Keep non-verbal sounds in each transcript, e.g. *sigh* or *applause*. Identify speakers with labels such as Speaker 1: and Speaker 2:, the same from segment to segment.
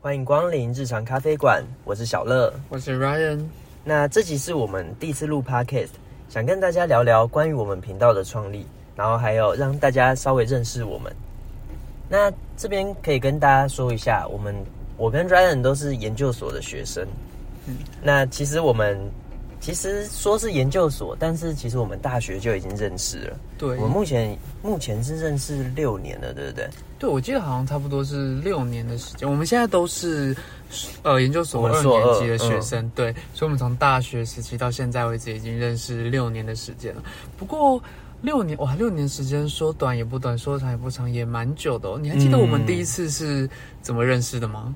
Speaker 1: 欢迎光临日常咖啡馆，我是小乐。
Speaker 2: 我是 Ryan，
Speaker 1: 那这集是我们第一次录 Podcast，想跟大家聊聊关于我们频道的创立，然后还有让大家稍微认识我们。那这边可以跟大家说一下，我们我跟 Ryan 都是研究所的学生。
Speaker 2: 嗯
Speaker 1: 那其实我们其实说是研究所，但是其实我们大学就已经认识了。
Speaker 2: 对
Speaker 1: 我们目前目前是认识六年了，对不对？
Speaker 2: 对，我记得好像差不多是六年的时间。我们现在都是呃研究所二年级的学生，对，所以我们从大学时期到现在为止已经认识六年的时间了。不过六年哇，六年时间说短也不短，说长也不长，也蛮久的哦。你还记得我们
Speaker 1: 嗯
Speaker 2: 第一次是怎么认识的吗？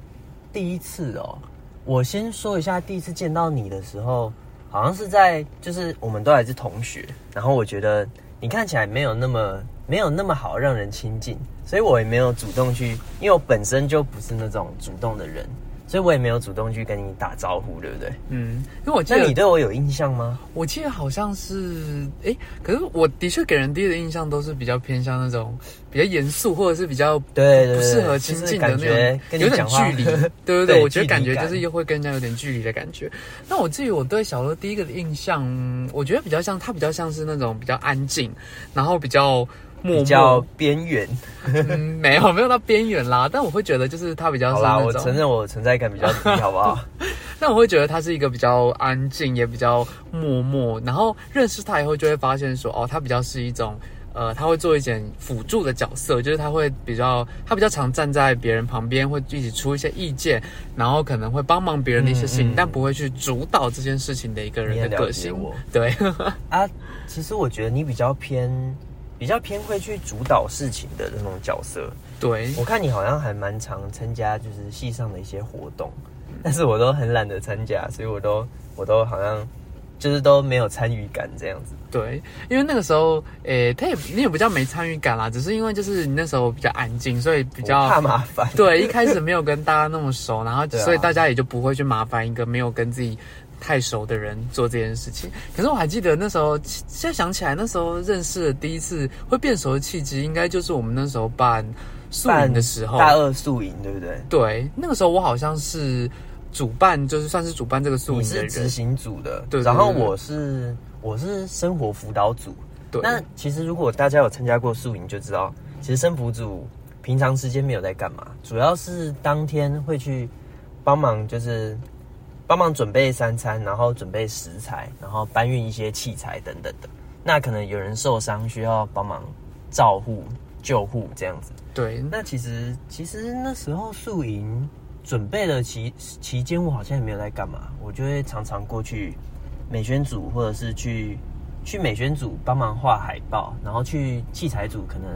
Speaker 1: 第一次哦，我先说一下，第一次见到你的时候，好像是在就是我们都还是同学，然后我觉得你看起来没有那么没有那么好让人亲近，所以我也没有主动去，因为我本身就不是那种主动的人，所以我也没有主动去跟你打招呼，对不对？
Speaker 2: 嗯，因为我记
Speaker 1: 那
Speaker 2: 得
Speaker 1: 你对我有印象吗？
Speaker 2: 我记得好像是，哎，可是我的确给人第一的印象都是比较偏向那种比较严肃，或者是比较
Speaker 1: 对
Speaker 2: 不适合亲近的那种，有点距离。*laughs* 对对对，我觉得感觉就是又会跟人家有点距离的感觉。那我至于我对小乐第一个的印象，嗯我觉得比较像他比较像是那种比较安静，然后比较默
Speaker 1: 比较
Speaker 2: 默，
Speaker 1: 边缘。
Speaker 2: 嗯，没有没有到边缘啦，但我会觉得就是他比较
Speaker 1: 好啦，我承认我存在感比较低，好不好？*laughs*
Speaker 2: 但我会觉得他是一个比较安静，也比较默默。然后认识他以后，就会发现说，哦，他比较是一种，呃，他会做一点辅助的角色，就是他会比较，他比较常站在别人旁边，会一起出一些意见，然后可能会帮忙别人的一些事情，
Speaker 1: 嗯嗯
Speaker 2: 但不会去主导这件事情的一个人的个性。对，*laughs*
Speaker 1: 啊，其实我觉得你比较偏比较偏会去主导事情的那种角色。
Speaker 2: 对，
Speaker 1: 我看你好像还蛮常参加就是系上的一些活动，但是我都很懒得参加，所以我都我都好像就是都没有参与感这样子。
Speaker 2: 对，因为那个时候，诶、他也你也比较没参与感啦，只是因为就是你那时候比较安静，所以比
Speaker 1: 我
Speaker 2: 较
Speaker 1: 怕麻烦。
Speaker 2: 对，一开始没有跟大家那么熟，然后 *laughs*
Speaker 1: 啊
Speaker 2: 所以大家也就不会去麻烦一个没有跟自己太熟的人做这件事情。可是我还记得那时候，现在想起来，那时候认识的第一次会变熟的契机，应该就是我们那时候办宿营的时候。
Speaker 1: 大二宿营对不对？
Speaker 2: 对，那个时候我好像是主办，就是算是主办这个宿
Speaker 1: 你
Speaker 2: 营的
Speaker 1: 执行组的，
Speaker 2: 对
Speaker 1: 然后我是我是生活辅导组。
Speaker 2: 对，
Speaker 1: 那其实如果大家有参加过宿营，就知道其实生辅组平常时间没有在干嘛，主要是当天会去帮忙，就是帮忙准备三餐，然后准备食材，然后搬运一些器材等等的。那可能有人受伤需要帮忙照护、救护这样子。
Speaker 2: 对，
Speaker 1: 那其实其实那时候宿营准备的期期间，我好像也没有在干嘛，我就会常常过去美宣组或者是去去美宣组帮忙画海报，然后去器材组可能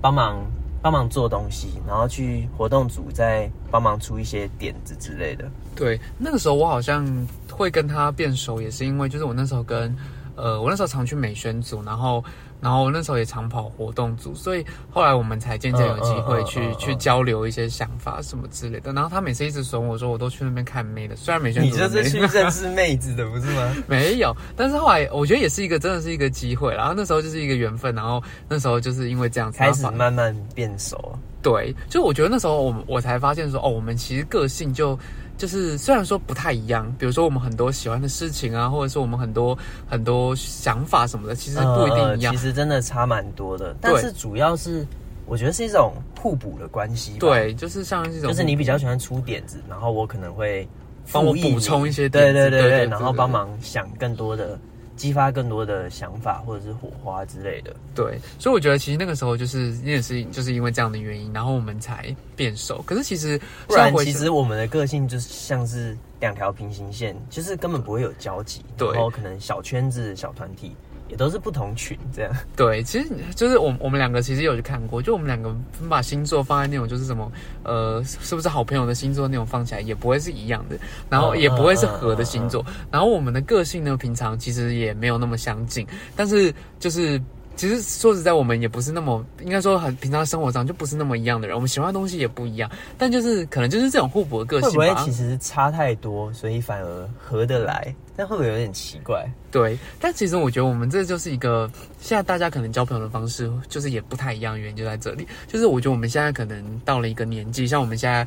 Speaker 1: 帮忙帮忙做东西，然后去活动组再帮忙出一些点子之类的。
Speaker 2: 对，那个时候我好像会跟他变熟，也是因为就是我那时候跟，呃，我那时候常去美宣组，然后然后那时候也常跑活动组，所以后来我们才渐渐有机会去、
Speaker 1: 嗯嗯嗯嗯
Speaker 2: 去交流一些想法什么之类的。然后他每次一直损我说我都去那边看妹的，虽然美宣组的妹
Speaker 1: 你就是去认识妹子的，不是吗？*laughs*
Speaker 2: 没有，但是后来我觉得也是一个真的是一个机会，然后那时候就是一个缘分，然后那时候就是因为这样子
Speaker 1: 开始慢慢变熟。
Speaker 2: 对，就我觉得那时候我我才发现说，哦，我们其实个性就就是虽然说不太一样，比如说我们很多喜欢的事情啊，或者说我们很多很多想法什么的，其实不一定一样。
Speaker 1: 呃其实真的差蛮多的，但是主要是我觉得是一种互补的关系。
Speaker 2: 对，就是像这种，
Speaker 1: 就是你比较喜欢出点子，然后我可能会
Speaker 2: 帮我补充一些
Speaker 1: 对，对对对然后帮忙想更多的，激发更多的想法或者是火花之类的。
Speaker 2: 对，所以我觉得其实那个时候就是也是就是因为这样的原因，然后我们才变熟。可是其实
Speaker 1: 不然其实我们的个性就是像是两条平行线，就是根本不会有交集，
Speaker 2: 对
Speaker 1: 然后可能小圈子、小团体也都是不同群这样。
Speaker 2: 对，其实就是我们我们两个其实有去看过，就我们两个把星座放在那种就是什么呃，是不是好朋友的星座那种放起来也不会是一样的，然后
Speaker 1: 嗯
Speaker 2: 也不会是合的星座，然后我们的个性呢，平常其实也没有那么相近，但是就是。其实说实在，我们也不是那么应该说很平常生活上就不是那么一样的人，我们喜欢的东西也不一样，但就是可能就是这种互补的个
Speaker 1: 会不会
Speaker 2: 性吧。
Speaker 1: 其实差太多，所以反而合得来？但会不会有点奇怪？
Speaker 2: 对，但其实我觉得我们这就是一个现在大家可能交朋友的方式就是也不太一样，原因就在这里。就是我觉得我们现在可能到了一个年纪，像我们现在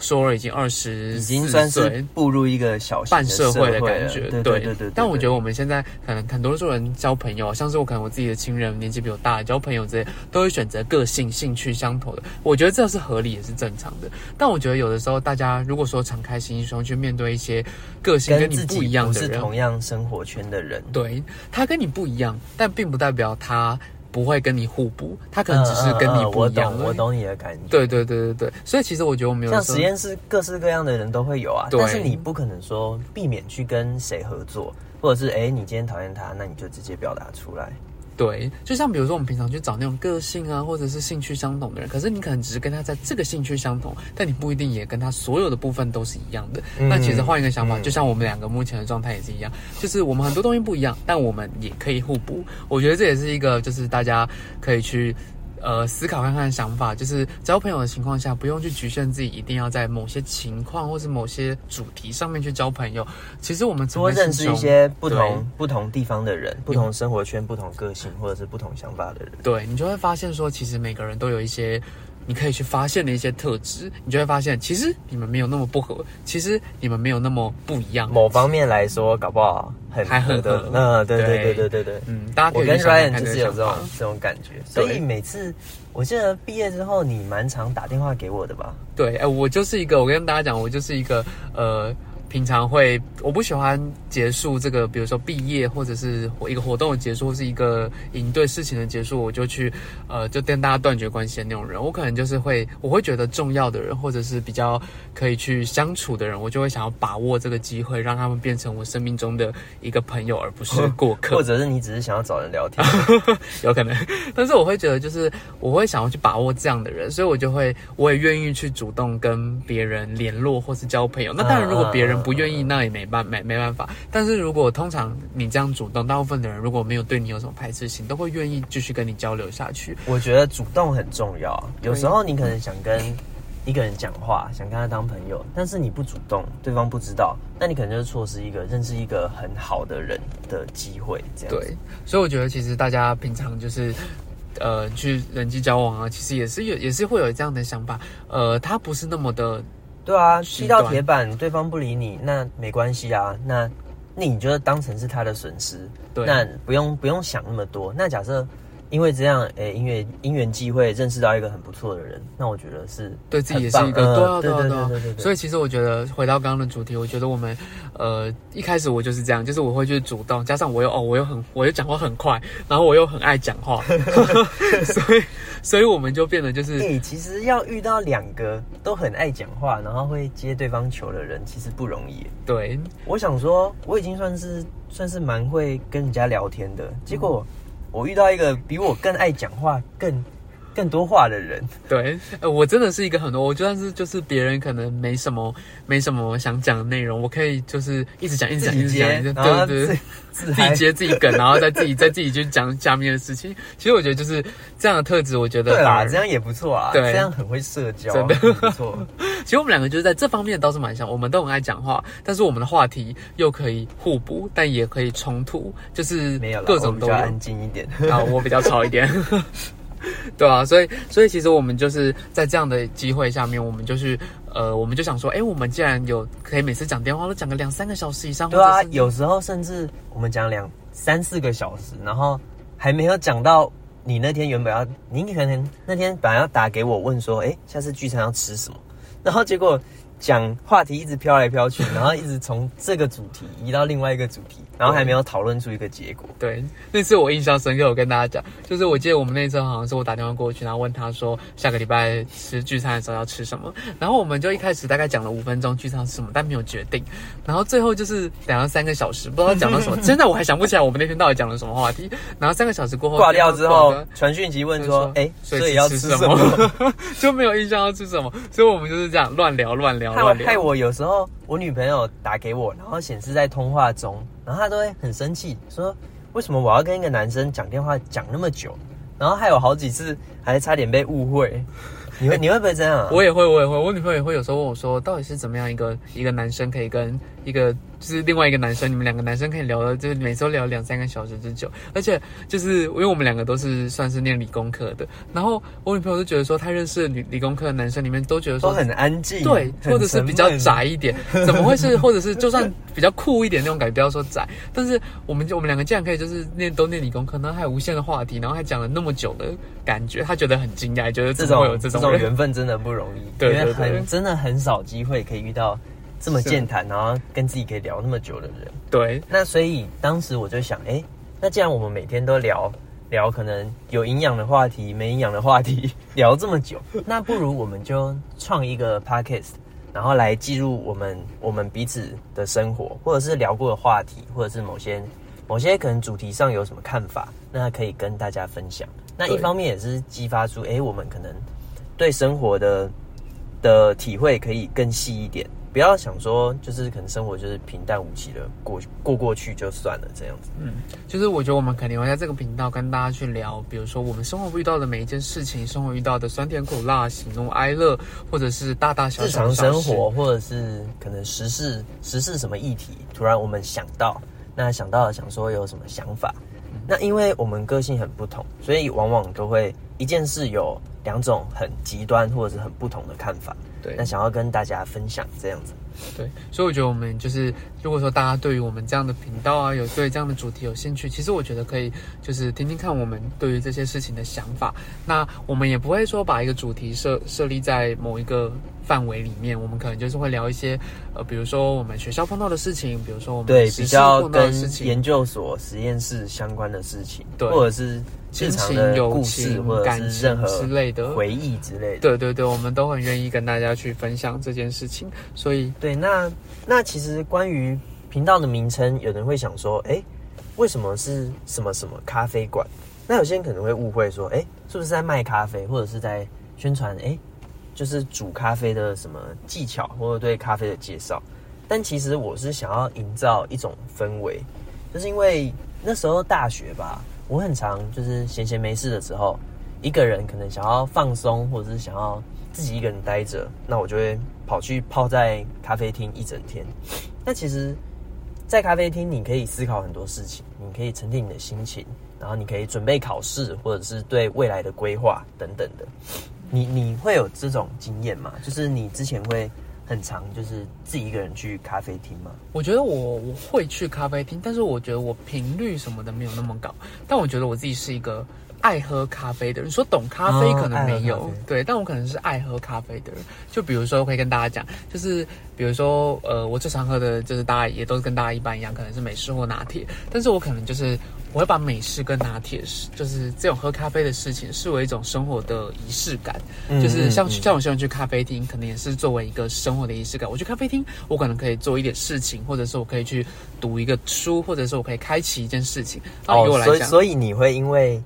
Speaker 2: 说儿已经二十，
Speaker 1: 已经算是步入一个小
Speaker 2: 半社会的感觉，
Speaker 1: 对对对对。
Speaker 2: 但我觉得我们现在可能很多做人交朋友，像是我可能我自己的亲人年纪比我大，交朋友这些都会选择个性、兴趣相投的。我觉得这是合理也是正常的。但我觉得有的时候大家如果说敞开心胸去面对一些个性跟你不一样的人，
Speaker 1: 是同样生活圈的人，
Speaker 2: 对他跟你不一样，但并不代表他。不会跟你互补，他可能只是跟你不一样。
Speaker 1: 我懂，我懂你的感觉。
Speaker 2: 对对对对对，所以其实我觉得我们有
Speaker 1: 像实验室各式各样的人都会有啊，但是你不可能说避免去跟谁合作，或者是哎，你今天讨厌他，那你就直接表达出来。
Speaker 2: 对，就像比如说我们平常去找那种个性啊，或者是兴趣相同的人，可是你可能只是跟他在这个兴趣相同，但你不一定也跟他所有的部分都是一样的。那其实换一个想法，就像我们两个目前的状态也是一样，就是我们很多东西不一样，但我们也可以互补。我觉得这也是一个，就是大家可以去。呃，思考看看想法，就是交朋友的情况下，不用去局限自己，一定要在某些情况或是某些主题上面去交朋友。其实我们
Speaker 1: 多认识一些不同不同地方的人，不同生活圈、不同个性或者是不同想法的人，
Speaker 2: 对你就会发现说，其实每个人都有一些。你可以去发现的一些特质，你就会发现，其实你们没有那么不合，其实你们没有那么不一样。
Speaker 1: 某方面来说，搞不好很
Speaker 2: 还很合。
Speaker 1: 嗯，对对对对对对，
Speaker 2: 嗯，大家
Speaker 1: 我跟 Ryan 就是有这种这种感觉，所以每次我记得毕业之后，你蛮常打电话给我的吧？
Speaker 2: 对，哎，我就是一个，我跟大家讲，我就是一个，呃。平常会，我不喜欢结束这个，比如说毕业或者是一个活动的结束，或是一个应对事情的结束，我就去，呃，就跟大家断绝关系的那种人。我可能就是会，我会觉得重要的人，或者是比较可以去相处的人，我就会想要把握这个机会，让他们变成我生命中的一个朋友，而不是过客。
Speaker 1: 或者是你只是想要找人聊天，
Speaker 2: 有可能。但是我会觉得，就是我会想要去把握这样的人，所以我就会，我也愿意去主动跟别人联络或是交朋友。那当然，如果别人不愿意，那也没办没没办法。但是如果通常你这样主动，大部分的人如果没有对你有什么排斥性，都会愿意继续跟你交流下去。
Speaker 1: 我觉得主动很重要。有时候你可能想跟一个人讲话，想跟他当朋友，但是你不主动，对方不知道，那你可能就是错失一个认识一个很好的人的机会。这样
Speaker 2: 对，所以我觉得其实大家平常就是呃去人际交往啊，其实也是有也是会有这样的想法。呃，他不是那么的。
Speaker 1: 对啊，踢到铁板，对方不理你，那没关系啊。那那你觉得当成是他的损失？
Speaker 2: 对，
Speaker 1: 那不用不用想那么多。那假设。因为这样，诶，因为因缘际会认识到一个很不错的人，那我觉得是
Speaker 2: 对自己也是一个对对对对对。所以其实我觉得回到刚刚的主题，我觉得我们呃一开始我就是这样，就是我会去主动，加上我又哦我又很我又讲话很快，然后我又很爱讲话，*laughs* 所以所以我们就变得就是，
Speaker 1: 诶，其实要遇到两个都很爱讲话，然后会接对方球的人，其实不容易。
Speaker 2: 对，
Speaker 1: 我想说我已经算是算是蛮会跟人家聊天的，结果。我遇到一个比我更爱讲话、更更多话的人。
Speaker 2: 对，呃，我真的是一个很多，我就算是就是别人可能没什么没什么想讲的内容，我可以就是一直讲、一直讲、一直讲，对对对，自己接自己梗，*laughs* 然后再自己再自己去讲下面的事情。其实我觉得就是这样的特质，我觉得
Speaker 1: 对啦，这样也不错啊，对，这样很会社交，
Speaker 2: 真的
Speaker 1: 不错。
Speaker 2: 其实我们两个就是在这方面倒是蛮像，我们都很爱讲话，但是我们的话题又可以互补，但也可以冲突，就是
Speaker 1: 没有
Speaker 2: 各种都
Speaker 1: 安静一点，
Speaker 2: 然后我比较吵一点，*laughs* 对啊，所以所以其实我们就是在这样的机会下面，我们就是呃，我们就想说，哎，我们既然有可以每次讲电话都讲个两三个小时以上，
Speaker 1: 对啊，有时候甚至我们讲两三四个小时，然后还没有讲到你那天原本要，你可能那天本来要打给我问说，哎，下次聚餐要吃什么？然后结果讲话题一直飘来飘去，然后一直从这个主题移到另外一个主题。然后还没有讨论出一个结果。
Speaker 2: 对，那次我印象深刻，我跟大家讲，就是我记得我们那次好像是我打电话过去，然后问他说下个礼拜吃聚餐的时候要吃什么，然后我们就一开始大概讲了五分钟聚餐吃什么，但没有决定，然后最后就是讲了三个小时，不知道讲了什么，*laughs* 真的我还想不起来我们那天到底讲了什么话题。然后三个小时过后
Speaker 1: 挂掉之后，传讯息问说，哎，*laughs* 所以要吃什么？*laughs*
Speaker 2: 就没有印象要吃什么，所以我们就是这样乱聊乱聊乱聊。
Speaker 1: 害我有时候我女朋友打给我，然后显示在通话中。然后她都会很生气，说为什么我要跟一个男生讲电话讲那么久？然后还有好几次还差点被误会。你会 *laughs* 你会不会这样？
Speaker 2: 我也会，我也会。我女朋友也会有时候问我说，到底是怎么样一个一个男生可以跟一个就是另外一个男生，你们两个男生可以聊的，就是每周聊两三个小时之久。而且就是因为我们两个都是算是念理工科的，然后我女朋友就觉得说，她认识的女理工科的男生里面都觉得说
Speaker 1: 都很安静，
Speaker 2: 对，或者是比较宅一点，怎么会是？或者是就算比较酷一点那种感觉，不要说宅，但是我们我们两个竟然可以就是念都念理工科，然后还有无限的话题，然后还讲了那么久的感觉，她觉得很惊讶，觉得
Speaker 1: 这
Speaker 2: 怎么会有
Speaker 1: 种这种？缘分真的不容易，
Speaker 2: 对
Speaker 1: 因为
Speaker 2: 对对
Speaker 1: 很 *laughs* 真的很少机会可以遇到这么健谈，然后跟自己可以聊那么久的人。
Speaker 2: 对，
Speaker 1: 那所以当时我就想，哎、那既然我们每天都聊聊可能有营养的话题、没营养的话题，*laughs* 聊这么久，那不如我们就创一个 podcast，然后来记录我们我们彼此的生活，或者是聊过的话题，或者是某些某些可能主题上有什么看法，那可以跟大家分享。那一方面也是激发出，哎、我们可能对生活的的体会可以更细一点，不要想说就是可能生活就是平淡无奇的过过过去就算了这样子。
Speaker 2: 嗯，就是我觉得我们肯定会在这个频道跟大家去聊，比如说我们生活遇到的每一件事情，生活遇到的酸甜苦辣、喜怒哀乐，或者是大大小小日
Speaker 1: 常生活，或者是可能时事时事什么议题，突然我们想到，那想到了想说有什么想法，
Speaker 2: 嗯。
Speaker 1: 那因为我们个性很不同，所以往往都会一件事有两种很极端或者是很不同的看法，
Speaker 2: 对
Speaker 1: 那想要跟大家分享这样子。
Speaker 2: 对，所以我觉得我们就是，如果说大家对于我们这样的频道啊，有对这样的主题有兴趣，其实我觉得可以就是听听看我们对于这些事情的想法。那我们也不会说把一个主题设设立在某一个范围里面，我们可能就是会聊一些呃，比如说我们学校碰到的事情，比如说我们
Speaker 1: 对，比较跟
Speaker 2: 事情，
Speaker 1: 研究所、实验室相关的事情，
Speaker 2: 对
Speaker 1: 或者是
Speaker 2: 亲
Speaker 1: 日常
Speaker 2: 情、友
Speaker 1: 的故事，
Speaker 2: 情、
Speaker 1: 或者
Speaker 2: 感
Speaker 1: 是任
Speaker 2: 情之类的。
Speaker 1: 回忆之类的。
Speaker 2: 对对对，我们都很愿意跟大家去分享这件事情，所以
Speaker 1: 对，那那其实关于频道的名称，有人会想说，哎，为什么是什么什么咖啡馆？那有些人可能会误会说，哎，是不是在卖咖啡，或者是在宣传，哎，就是煮咖啡的什么技巧，或者对咖啡的介绍？但其实我是想要营造一种氛围，就是因为那时候大学吧，我很常就是闲闲没事的时候，一个人可能想要放松，或者是想要自己一个人待着，那我就会跑去泡在咖啡厅一整天。*sniffs* 那其实，在咖啡厅你可以思考很多事情，你可以沉淀你的心情，然后你可以准备考试，或者是对未来的规划等等的。你你会有这种经验吗？就是你之前会很常就是自己一个人去咖啡厅吗？
Speaker 2: 我觉得我我会去咖啡厅，但是我觉得我频率什么的没有那么高。但我觉得我自己是一个爱喝咖啡的人。说懂咖啡
Speaker 1: 哦
Speaker 2: 可能没有，对，但我可能是爱喝咖啡的人。就比如说，我可以跟大家讲，就是比如说，呃，我最常喝的就是大家也都是跟大家一般一样，可能是美式或拿铁。但是我可能就是我会把美式跟拿铁是就是这种喝咖啡的事情视为一种生活的仪式感。
Speaker 1: 嗯
Speaker 2: 就是像像我喜欢去咖啡厅，可能也是作为一个生活的仪式感。我去咖啡厅，我可能可以做一点事情，或者是我可以去读一个书，或者是我可以开启一件事情。然后对我来
Speaker 1: 哦所以
Speaker 2: 讲，
Speaker 1: 所以你会因为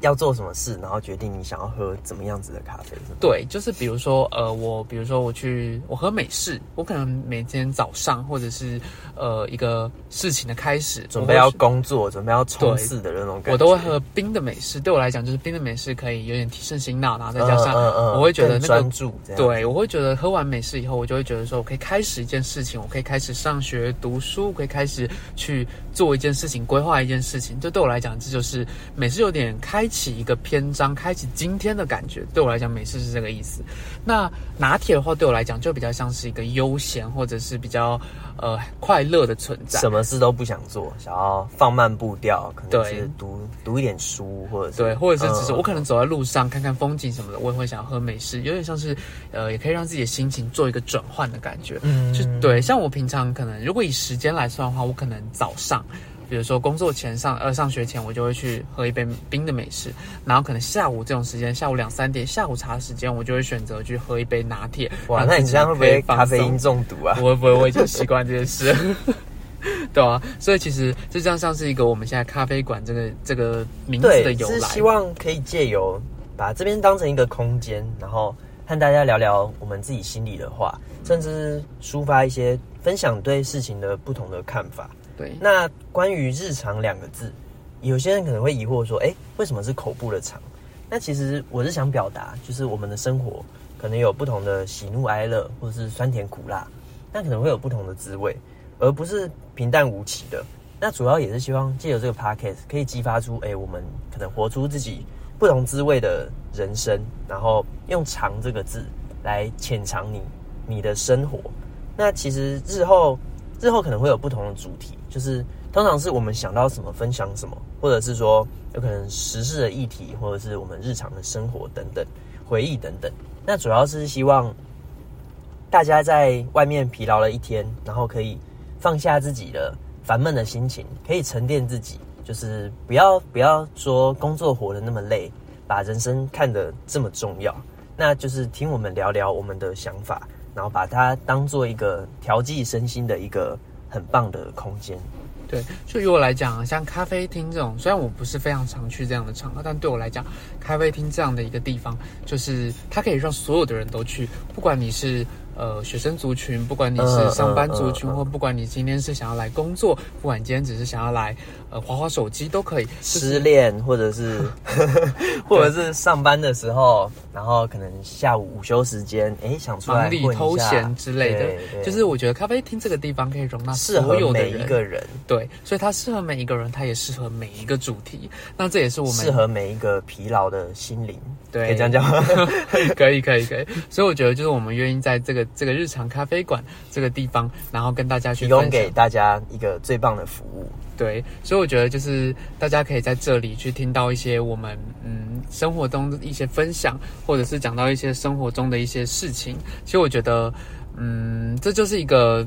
Speaker 1: 要做什么事，然后决定你想要喝怎么样子的咖啡，
Speaker 2: 对，就是比如说，呃，我比如说我去我喝美式，我可能每天早上或者是呃一个事情的开始，
Speaker 1: 准备要工作、准备要冲刺的那种感觉，
Speaker 2: 我都会喝冰的美式。对我来讲，就是冰的美式可以有点提神醒脑，然后再加上
Speaker 1: 嗯嗯嗯
Speaker 2: 我会觉得那个
Speaker 1: 更专注。
Speaker 2: 对，我会觉得喝完美式以后，我就会觉得说，我可以开始一件事情，我可以开始上学读书，我可以开始去做一件事情，规划一件事情。就对我来讲，这就是美式有点开启一个篇章，开启今天的感觉。对我来讲，美式是这个意思。那拿铁的话，对我来讲就比较像是一个悠闲或者是比较呃快乐的存在。
Speaker 1: 什么事都不想做，想要放慢步调，可能
Speaker 2: 对
Speaker 1: 是读读一点书，或者是
Speaker 2: 对，或者是只是
Speaker 1: 嗯
Speaker 2: 我可能走在路上看看风景什么的，我也会想喝美式，有点像是，呃，也可以让自己的心情做一个转换的感觉。
Speaker 1: 嗯
Speaker 2: 就对，像我平常可能如果以时间来算的话，我可能早上，比如说工作前上呃上学前，我就会去喝一杯冰的美式，然后可能下午这种时间，下午两三点下午茶时间，我就会选择去喝一杯拿铁。
Speaker 1: 哇，那你这样会不会咖啡因中毒啊？
Speaker 2: 不会不会，我已经习惯这件事。*laughs* 对啊，所以其实就这样像是一个我们现在咖啡馆这个这个名字的，由来。
Speaker 1: 是希望可以借由把这边当成一个空间，然后和大家聊聊我们自己心里的话，甚至抒发一些分享对事情的不同的看法。
Speaker 2: 对，
Speaker 1: 那关于“日常”两个字，有些人可能会疑惑说：“哎、为什么是口部的常？”那其实我是想表达，就是我们的生活可能有不同的喜怒哀乐，或者是酸甜苦辣，那可能会有不同的滋味。而不是平淡无奇的。那主要也是希望借由这个 podcast 可以激发出，哎、我们可能活出自己不同滋味的人生，然后用“长”这个字来浅尝你你的生活。那其实日后日后可能会有不同的主题，就是通常是我们想到什么分享什么，或者是说有可能时事的议题，或者是我们日常的生活等等回忆等等。那主要是希望大家在外面疲劳了一天，然后可以放下自己的烦闷的心情，可以沉淀自己，就是不要不要说工作活得那么累，把人生看得这么重要。那就是听我们聊聊我们的想法，然后把它当做一个调剂身心的一个很棒的空间。
Speaker 2: 对，就以我来讲，像咖啡厅这种，虽然我不是非常常去这样的场合，但对我来讲，咖啡厅这样的一个地方，就是它可以让所有的人都去，不管你是呃学生族群，不管你是上班族群，或不管你今天是想要来工作，不管今天只是想要来呃划划手机都可以。就是
Speaker 1: 失恋，或者是 *laughs* *laughs* 或者是上班的时候，然后可能下午午休时间，哎，想出来
Speaker 2: 忙里偷闲之类的就是我觉得咖啡厅这个地方可以容纳所有的
Speaker 1: 每一，个人，
Speaker 2: 对，所以它适合每一个人，它也适合每一个主题。那这也是我们
Speaker 1: 适合每一个疲劳的心灵。
Speaker 2: 对
Speaker 1: 可以这样讲吗？*laughs*
Speaker 2: 可以，可以，可以。所以我觉得，就是我们愿意在这个这个日常咖啡馆这个地方，然后跟大家去
Speaker 1: 提供给大家一个最棒的服务。
Speaker 2: 对，所以我觉得就是大家可以在这里去听到一些我们嗯生活中的一些分享，或者是讲到一些生活中的一些事情。其实我觉得，嗯，这就是一个。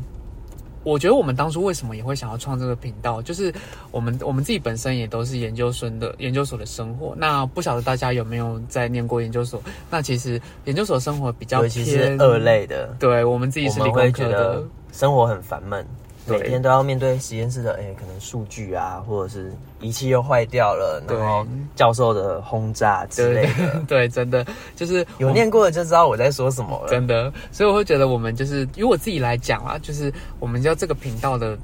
Speaker 2: 我觉得我们当初为什么也会想要创这个频道，就是我们我们自己本身也都是研究生的研究所的生活。那不晓得大家有没有在念过研究所？那其实研究所生活比较
Speaker 1: 尤其是
Speaker 2: 偏
Speaker 1: 二类的，
Speaker 2: 对我们自己是理工科的，
Speaker 1: 生活很烦闷，
Speaker 2: 对
Speaker 1: 每天都要面对实验室的，哎、可能数据啊，或者是仪器又坏掉了，
Speaker 2: 对
Speaker 1: 然后教授的轰炸之类的。
Speaker 2: 对，*laughs* 真的就是
Speaker 1: 有念过的就知道我在说什么了。
Speaker 2: 真的，所以我会觉得我们就是，以我自己来讲啊，就是我们叫这个频道的，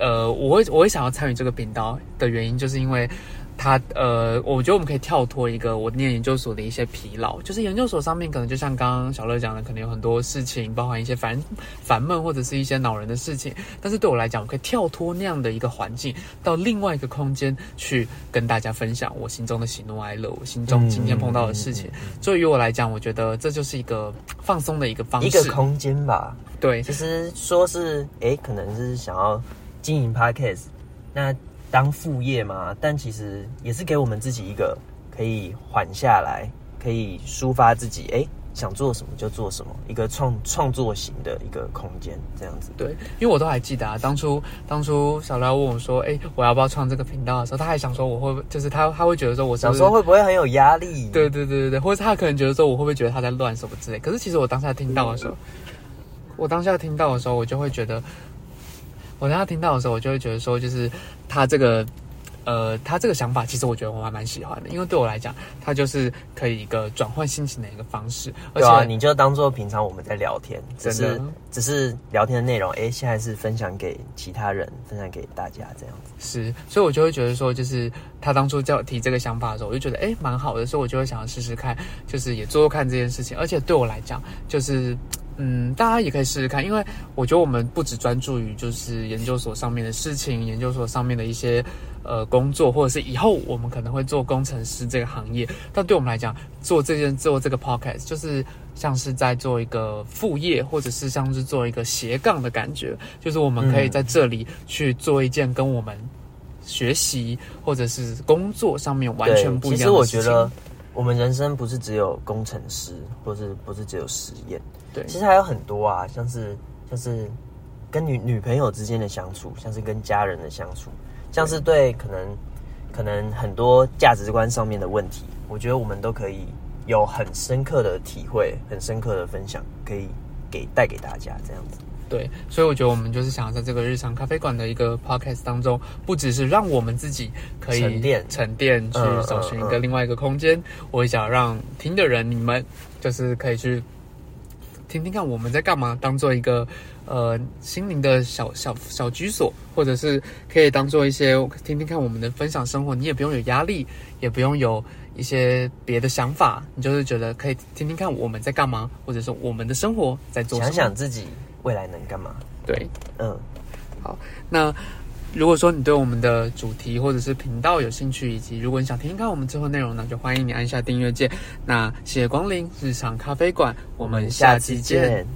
Speaker 2: 呃，我会我会想要参与这个频道的原因，就是因为它，呃，我觉得我们可以跳脱一个我念研究所的一些疲劳，就是研究所上面可能就像刚刚小乐讲的，可能有很多事情，包含一些烦烦闷或者是一些恼人的事情，但是对我来讲，我可以跳脱那样的一个环境，到另外一个空间去跟大家分享我心中的喜怒哀乐，我心中今天碰到的事情。所以于我来讲，我觉得这就是一个放松的一个方式，
Speaker 1: 一个空间吧。
Speaker 2: 对
Speaker 1: 其实说是，哎、可能是想要经营 podcast，那当副业嘛，但其实也是给我们自己一个可以缓下来，可以抒发自己，哎、想做什么就做什么，一个创创作型的一个空间，这样子。
Speaker 2: 对，因为我都还记得啊，当初当初小廖问我说，哎、我要不要创这个频道的时候，他还想说我会就是他他会觉得说我是不是
Speaker 1: 想说会不会很有压力？
Speaker 2: 对对对对对，或者他可能觉得说我会不会觉得他在乱什么之类。可是其实我当下听到的时候，我当下听到的时候，我就会觉得，我当下听到的时候，我就会觉得说，就是他这个。呃，他这个想法其实我觉得我还蛮喜欢的，因为对我来讲，他就是可以一个转换心情的一个方式，而且、
Speaker 1: 你就当做平常我们在聊天，只是只是聊天的内容，哎、现在是分享给其他人，分享给大家这样子。
Speaker 2: 是，所以我就会觉得说，就是他当初叫我提这个想法的时候，我就觉得哎蛮好的，所以我就会想要试试看，就是也做做看这件事情。而且对我来讲，就是嗯，大家也可以试试看，因为我觉得我们不只专注于就是研究所上面的事情，研究所上面的一些呃工作，或者是以后我们可能会做工程师这个行业，但对我们来讲，做这件做这个 podcast 就是像是在做一个副业，或者是像是做一个斜杠的感觉，就是我们可以
Speaker 1: 嗯
Speaker 2: 在这里去做一件跟我们学习或者是工作上面完全不一样的事情。
Speaker 1: 我觉得我们人生不是只有工程师，或是不是只有实验，
Speaker 2: 对。
Speaker 1: 其实还有很多啊，像是像是跟女女朋友之间的相处，像是跟家人的相处，像是对。可能可能很多价值观上面的问题，我觉得我们都可以有很深刻的体会，很深刻的分享，可以给带给大家这样子。
Speaker 2: 对，所以我觉得我们就是想要在这个日常咖啡馆的一个 podcast 当中，不只是让我们自己可以
Speaker 1: 沉淀
Speaker 2: 沉淀去
Speaker 1: 嗯
Speaker 2: 找寻一个另外一个空间，我也想让听的人你们就是可以去听听看我们在干嘛，当做一个呃心灵的小小小居所，或者是可以当做一些听听看我们的分享生活，你也不用有压力，也不用有一些别的想法，你就是觉得可以听听看我们在干嘛，或者是我们的生活在做什么。
Speaker 1: 想想自己未来能干嘛？
Speaker 2: 对，
Speaker 1: 嗯，
Speaker 2: 好，那如果说你对我们的主题或者是频道有兴趣，以及如果你想听听看我们之后内容呢，就欢迎你按下订阅键。那谢谢光临日常咖啡馆，我们下期见。